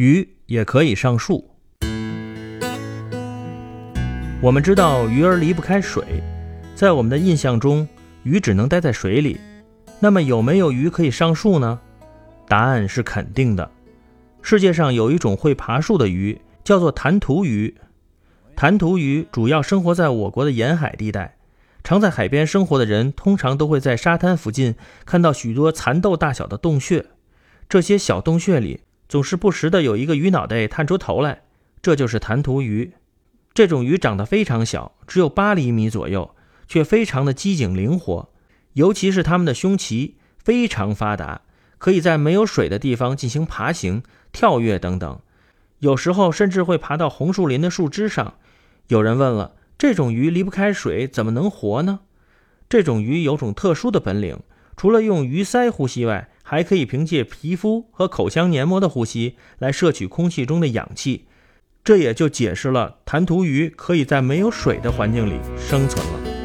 鱼也可以上树。我们知道鱼儿离不开水，在我们的印象中，鱼只能待在水里。那么有没有鱼可以上树呢？答案是肯定的。世界上有一种会爬树的鱼，叫做弹涂鱼。弹涂鱼主要生活在我国的沿海地带。常在海边生活的人，通常都会在沙滩附近看到许多蚕豆大小的洞穴。这些小洞穴里，总是不时的有一个鱼脑袋探出头来，这就是弹涂鱼。这种鱼长得非常小，只有八厘米左右，却非常的机警灵活，尤其是它们的胸鳍非常发达，可以在没有水的地方进行爬行、跳跃等等，有时候甚至会爬到红树林的树枝上。有人问了，这种鱼离不开水，怎么能活呢？这种鱼有种特殊的本领，除了用鱼鳃呼吸外，还可以凭借皮肤和口腔黏膜的呼吸来摄取空气中的氧气。这也就解释了弹涂鱼可以在没有水的环境里生存了。